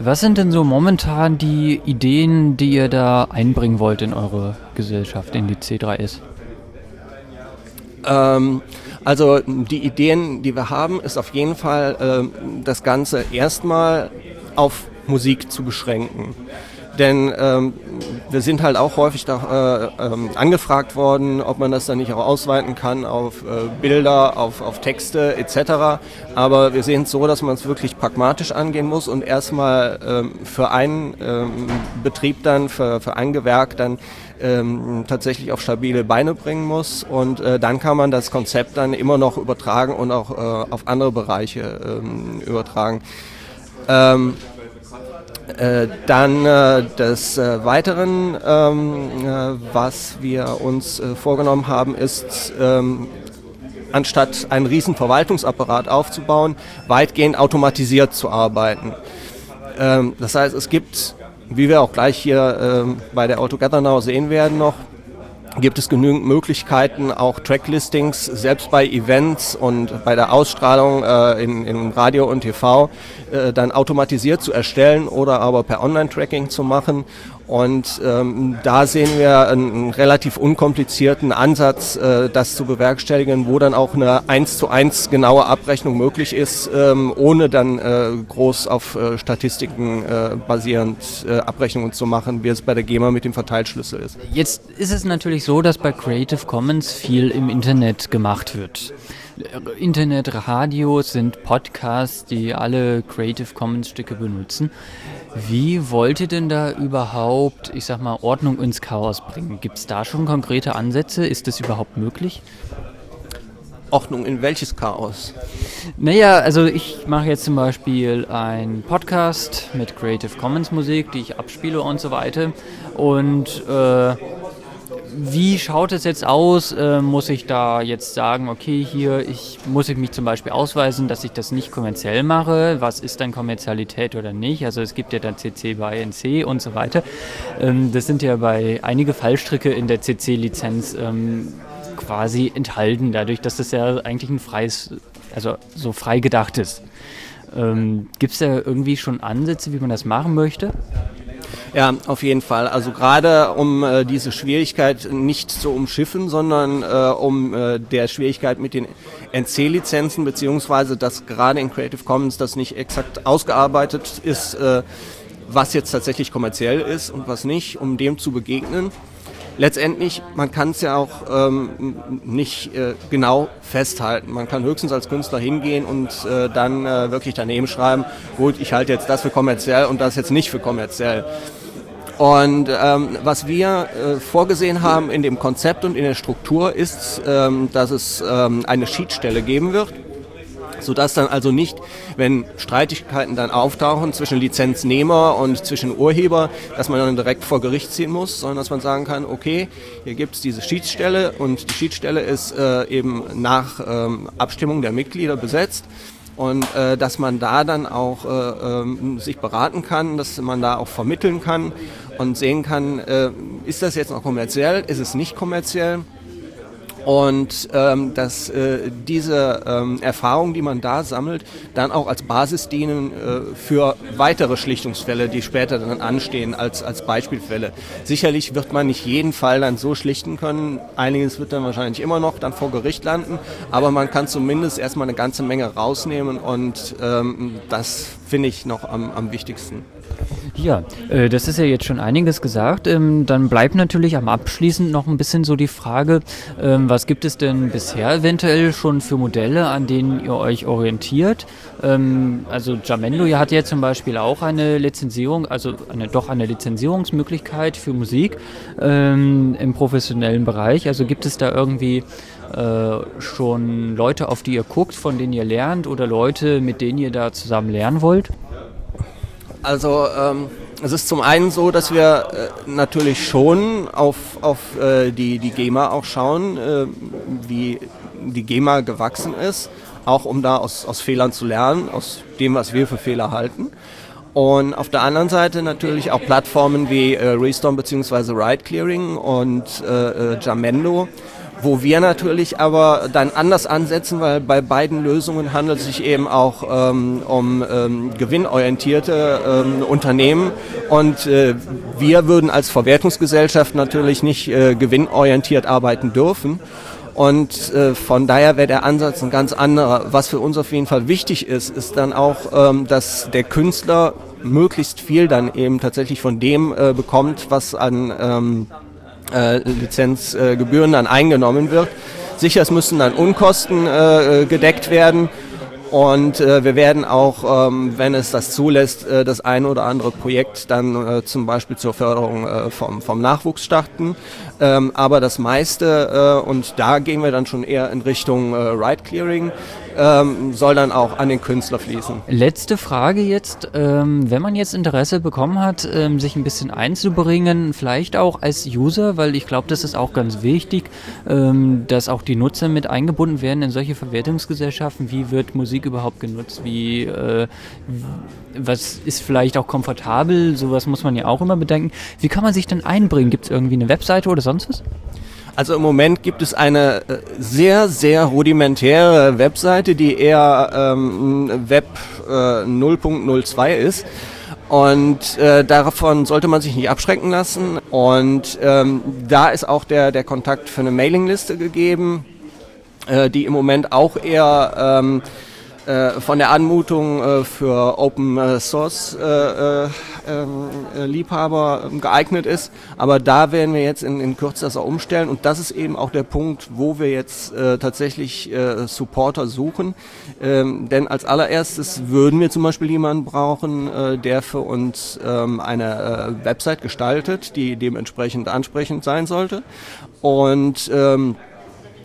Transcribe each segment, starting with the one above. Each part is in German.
Was sind denn so momentan die Ideen, die ihr da einbringen wollt in eure Gesellschaft, in die C3S? Ähm, also die Ideen, die wir haben, ist auf jeden Fall äh, das Ganze erstmal auf Musik zu beschränken. Denn ähm, wir sind halt auch häufig da, äh, ähm, angefragt worden, ob man das dann nicht auch ausweiten kann auf äh, Bilder, auf, auf Texte etc. Aber wir sehen es so, dass man es wirklich pragmatisch angehen muss und erstmal ähm, für einen ähm, Betrieb dann, für, für ein Gewerk dann ähm, tatsächlich auf stabile Beine bringen muss. Und äh, dann kann man das Konzept dann immer noch übertragen und auch äh, auf andere Bereiche ähm, übertragen. Äh, dann äh, des äh, Weiteren, ähm, äh, was wir uns äh, vorgenommen haben, ist, ähm, anstatt einen riesen Verwaltungsapparat aufzubauen, weitgehend automatisiert zu arbeiten. Ähm, das heißt, es gibt, wie wir auch gleich hier ähm, bei der AutoGather Now sehen werden noch, gibt es genügend Möglichkeiten, auch Tracklistings selbst bei Events und bei der Ausstrahlung äh, in, in, Radio und TV äh, dann automatisiert zu erstellen oder aber per Online-Tracking zu machen und ähm, da sehen wir einen, einen relativ unkomplizierten Ansatz, äh, das zu bewerkstelligen, wo dann auch eine 1 zu 1 genaue Abrechnung möglich ist, ähm, ohne dann äh, groß auf äh, Statistiken äh, basierend äh, Abrechnungen zu machen, wie es bei der GEMA mit dem Verteilschlüssel ist. Jetzt ist es natürlich so, dass bei Creative Commons viel im Internet gemacht wird. Internetradios sind Podcasts, die alle Creative Commons Stücke benutzen. Wie wollt ihr denn da überhaupt, ich sag mal, Ordnung ins Chaos bringen? Gibt es da schon konkrete Ansätze? Ist das überhaupt möglich? Ordnung in welches Chaos? Naja, also ich mache jetzt zum Beispiel einen Podcast mit Creative Commons Musik, die ich abspiele und so weiter. Und äh, wie schaut es jetzt aus? Äh, muss ich da jetzt sagen, okay, hier ich, muss ich mich zum Beispiel ausweisen, dass ich das nicht kommerziell mache? Was ist dann Kommerzialität oder nicht? Also es gibt ja dann CC bei NC und so weiter. Ähm, das sind ja bei einige Fallstricke in der CC-Lizenz ähm, quasi enthalten, dadurch, dass das ja eigentlich ein freies, also so frei gedacht ist. Ähm, gibt es da irgendwie schon Ansätze, wie man das machen möchte? Ja, auf jeden Fall. Also gerade um äh, diese Schwierigkeit nicht zu umschiffen, sondern äh, um äh, der Schwierigkeit mit den NC-Lizenzen, beziehungsweise dass gerade in Creative Commons das nicht exakt ausgearbeitet ist, äh, was jetzt tatsächlich kommerziell ist und was nicht, um dem zu begegnen. Letztendlich, man kann es ja auch ähm, nicht äh, genau festhalten. Man kann höchstens als Künstler hingehen und äh, dann äh, wirklich daneben schreiben, gut, ich halte jetzt das für kommerziell und das jetzt nicht für kommerziell. Und ähm, was wir äh, vorgesehen haben in dem Konzept und in der Struktur ist, ähm, dass es ähm, eine Schiedsstelle geben wird, sodass dann also nicht, wenn Streitigkeiten dann auftauchen zwischen Lizenznehmer und zwischen Urheber, dass man dann direkt vor Gericht ziehen muss, sondern dass man sagen kann, okay, hier gibt es diese Schiedsstelle und die Schiedsstelle ist äh, eben nach ähm, Abstimmung der Mitglieder besetzt und äh, dass man da dann auch äh, äh, sich beraten kann, dass man da auch vermitteln kann und sehen kann, äh, ist das jetzt noch kommerziell, ist es nicht kommerziell. Und ähm, dass äh, diese ähm, Erfahrungen, die man da sammelt, dann auch als Basis dienen äh, für weitere Schlichtungsfälle, die später dann anstehen als, als Beispielfälle. Sicherlich wird man nicht jeden Fall dann so schlichten können. Einiges wird dann wahrscheinlich immer noch dann vor Gericht landen, aber man kann zumindest erstmal eine ganze Menge rausnehmen und ähm, das finde ich noch am, am wichtigsten. Ja, äh, das ist ja jetzt schon einiges gesagt. Ähm, dann bleibt natürlich am Abschließend noch ein bisschen so die Frage, ähm, was gibt es denn bisher eventuell schon für Modelle, an denen ihr euch orientiert? Ähm, also Jamendo hat ja zum Beispiel auch eine Lizenzierung, also eine, doch eine Lizenzierungsmöglichkeit für Musik ähm, im professionellen Bereich. Also gibt es da irgendwie äh, schon Leute, auf die ihr guckt, von denen ihr lernt oder Leute, mit denen ihr da zusammen lernen wollt? Also ähm, es ist zum einen so, dass wir äh, natürlich schon auf, auf äh, die, die GEMA auch schauen, äh, wie die GEMA gewachsen ist, auch um da aus, aus Fehlern zu lernen, aus dem, was wir für Fehler halten. Und auf der anderen Seite natürlich auch Plattformen wie äh, Restorm bzw. Ride Clearing und äh, äh, Jamendo, wo wir natürlich aber dann anders ansetzen, weil bei beiden Lösungen handelt es sich eben auch ähm, um ähm, gewinnorientierte ähm, Unternehmen und äh, wir würden als Verwertungsgesellschaft natürlich nicht äh, gewinnorientiert arbeiten dürfen. Und äh, von daher wäre der Ansatz ein ganz anderer. Was für uns auf jeden Fall wichtig ist, ist dann auch, ähm, dass der Künstler möglichst viel dann eben tatsächlich von dem äh, bekommt, was an ähm, äh, Lizenzgebühren dann eingenommen wird. Sicher, es müssen dann Unkosten äh, gedeckt werden. Und äh, wir werden auch, ähm, wenn es das zulässt, äh, das ein oder andere Projekt dann äh, zum Beispiel zur Förderung äh, vom, vom Nachwuchs starten. Ähm, aber das meiste, äh, und da gehen wir dann schon eher in Richtung äh, Ride Clearing, ähm, soll dann auch an den Künstler fließen. Letzte Frage jetzt, ähm, wenn man jetzt Interesse bekommen hat, ähm, sich ein bisschen einzubringen, vielleicht auch als User, weil ich glaube, das ist auch ganz wichtig, ähm, dass auch die Nutzer mit eingebunden werden in solche Verwertungsgesellschaften. Wie wird Musik überhaupt genutzt? Wie, äh, was ist vielleicht auch komfortabel? Sowas muss man ja auch immer bedenken. Wie kann man sich denn einbringen? Gibt es irgendwie eine Webseite oder sonst was? Also im Moment gibt es eine äh, sehr, sehr rudimentäre Webseite, die eher ähm, Web äh, 0.02 ist. Und äh, davon sollte man sich nicht abschrecken lassen. Und ähm, da ist auch der, der Kontakt für eine Mailingliste gegeben, äh, die im Moment auch eher ähm, äh, von der Anmutung äh, für Open äh, Source ähm, Liebhaber ähm, geeignet ist. Aber da werden wir jetzt in, in Kürze das auch umstellen und das ist eben auch der Punkt, wo wir jetzt tatsächlich Supporter suchen. Ähm, denn als allererstes würden wir zum Beispiel jemanden brauchen, der für uns eine Website gestaltet, die dementsprechend ansprechend sein sollte. Und ähm,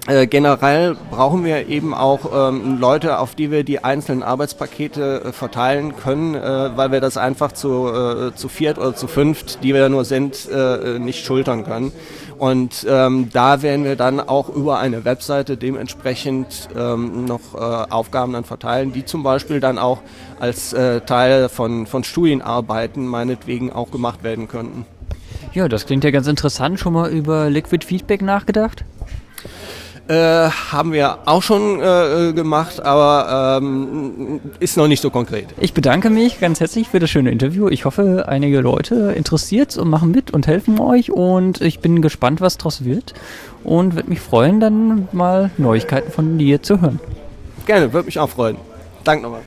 äh, generell brauchen wir eben auch ähm, Leute, auf die wir die einzelnen Arbeitspakete äh, verteilen können, äh, weil wir das einfach zu, äh, zu viert oder zu fünft, die wir nur sind, äh, nicht schultern können. Und ähm, da werden wir dann auch über eine Webseite dementsprechend ähm, noch äh, Aufgaben dann verteilen, die zum Beispiel dann auch als Teil von, von Studienarbeiten meinetwegen auch gemacht werden könnten. Ja, das klingt ja ganz interessant. Schon mal über Liquid Feedback nachgedacht? Äh, haben wir auch schon äh, gemacht, aber ähm, ist noch nicht so konkret. Ich bedanke mich ganz herzlich für das schöne Interview. Ich hoffe, einige Leute interessiert und machen mit und helfen euch und ich bin gespannt, was daraus wird und würde mich freuen, dann mal Neuigkeiten von dir zu hören. Gerne, würde mich auch freuen. Danke nochmal.